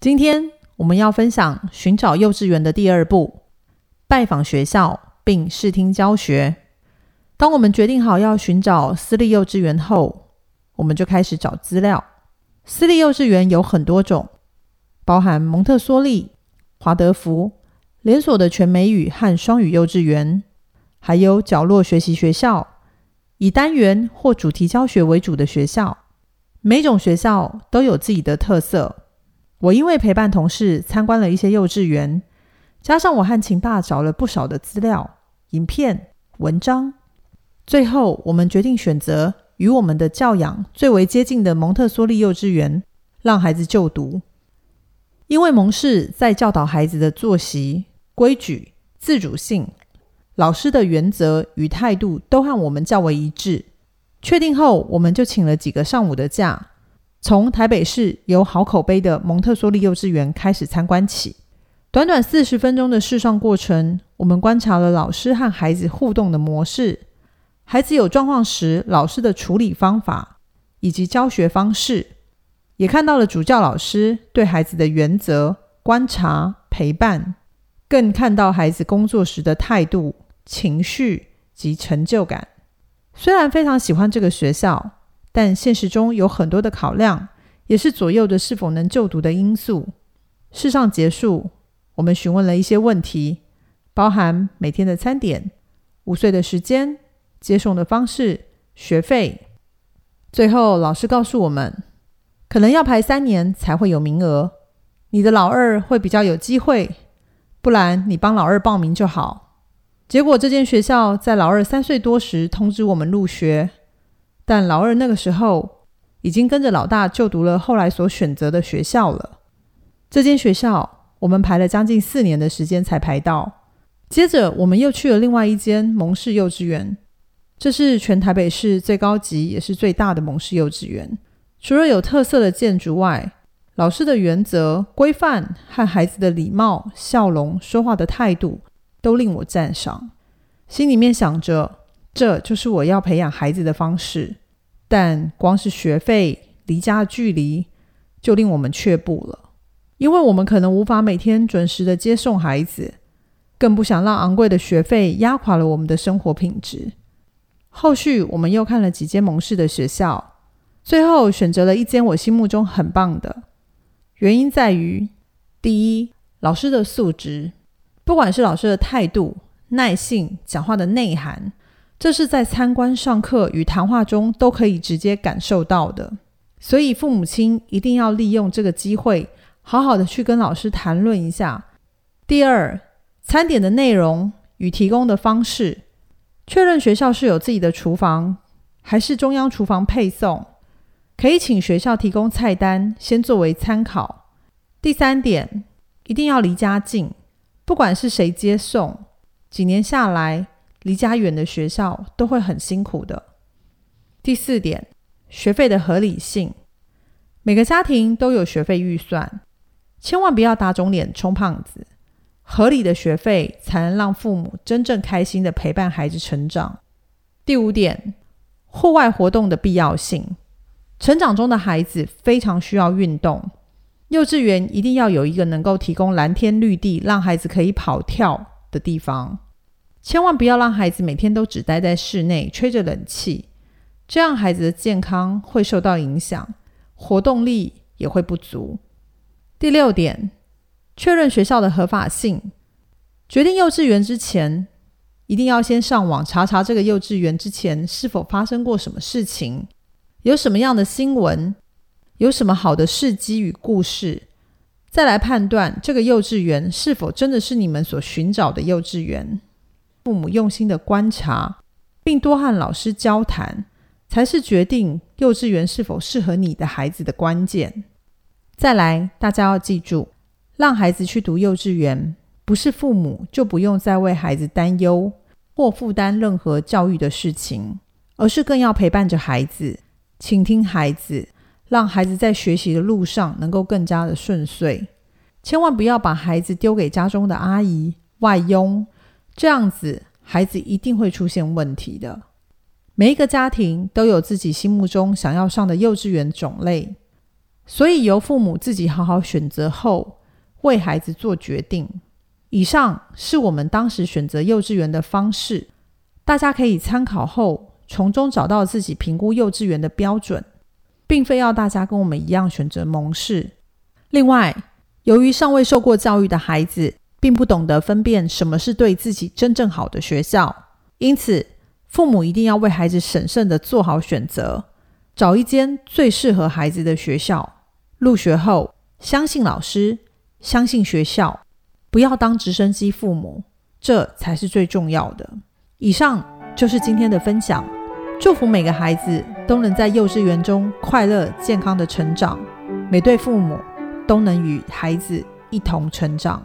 今天我们要分享寻找幼稚园的第二步：拜访学校并试听教学。当我们决定好要寻找私立幼稚园后，我们就开始找资料。私立幼稚园有很多种，包含蒙特梭利、华德福、连锁的全美语和双语幼稚园，还有角落学习学校，以单元或主题教学为主的学校。每种学校都有自己的特色。我因为陪伴同事参观了一些幼稚园，加上我和秦爸找了不少的资料、影片、文章，最后我们决定选择与我们的教养最为接近的蒙特梭利幼稚园，让孩子就读。因为蒙氏在教导孩子的作息、规矩、自主性、老师的原则与态度都和我们较为一致。确定后，我们就请了几个上午的假。从台北市有好口碑的蒙特梭利幼稚园开始参观起，短短四十分钟的试上过程，我们观察了老师和孩子互动的模式，孩子有状况时老师的处理方法以及教学方式，也看到了主教老师对孩子的原则、观察、陪伴，更看到孩子工作时的态度、情绪及成就感。虽然非常喜欢这个学校。但现实中有很多的考量，也是左右的是否能就读的因素。试上结束，我们询问了一些问题，包含每天的餐点、午睡的时间、接送的方式、学费。最后，老师告诉我们，可能要排三年才会有名额。你的老二会比较有机会，不然你帮老二报名就好。结果，这间学校在老二三岁多时通知我们入学。但老二那个时候已经跟着老大就读了后来所选择的学校了。这间学校我们排了将近四年的时间才排到。接着我们又去了另外一间蒙氏幼稚园，这是全台北市最高级也是最大的蒙氏幼稚园。除了有特色的建筑外，老师的原则、规范和孩子的礼貌、笑容、说话的态度都令我赞赏。心里面想着。这就是我要培养孩子的方式，但光是学费、离家的距离就令我们却步了，因为我们可能无法每天准时的接送孩子，更不想让昂贵的学费压垮了我们的生活品质。后续我们又看了几间蒙氏的学校，最后选择了一间我心目中很棒的，原因在于：第一，老师的素质，不管是老师的态度、耐性、讲话的内涵。这是在参观、上课与谈话中都可以直接感受到的，所以父母亲一定要利用这个机会，好好的去跟老师谈论一下。第二，餐点的内容与提供的方式，确认学校是有自己的厨房，还是中央厨房配送，可以请学校提供菜单，先作为参考。第三点，一定要离家近，不管是谁接送，几年下来。离家远的学校都会很辛苦的。第四点，学费的合理性，每个家庭都有学费预算，千万不要打肿脸充胖子。合理的学费才能让父母真正开心的陪伴孩子成长。第五点，户外活动的必要性，成长中的孩子非常需要运动，幼稚园一定要有一个能够提供蓝天绿地，让孩子可以跑跳的地方。千万不要让孩子每天都只待在室内吹着冷气，这样孩子的健康会受到影响，活动力也会不足。第六点，确认学校的合法性。决定幼稚园之前，一定要先上网查查这个幼稚园之前是否发生过什么事情，有什么样的新闻，有什么好的事迹与故事，再来判断这个幼稚园是否真的是你们所寻找的幼稚园。父母用心的观察，并多和老师交谈，才是决定幼稚园是否适合你的孩子的关键。再来，大家要记住，让孩子去读幼稚园，不是父母就不用再为孩子担忧或负担任何教育的事情，而是更要陪伴着孩子，倾听孩子，让孩子在学习的路上能够更加的顺遂。千万不要把孩子丢给家中的阿姨、外佣，这样子孩子一定会出现问题的。每一个家庭都有自己心目中想要上的幼稚园种类，所以由父母自己好好选择后，为孩子做决定。以上是我们当时选择幼稚园的方式，大家可以参考后，从中找到自己评估幼稚园的标准，并非要大家跟我们一样选择蒙氏。另外，由于尚未受过教育的孩子，并不懂得分辨什么是对自己真正好的学校，因此父母一定要为孩子审慎的做好选择，找一间最适合孩子的学校。入学后，相信老师，相信学校，不要当直升机父母，这才是最重要的。以上就是今天的分享，祝福每个孩子都能在幼稚园中快乐健康的成长，每对父母。都能与孩子一同成长。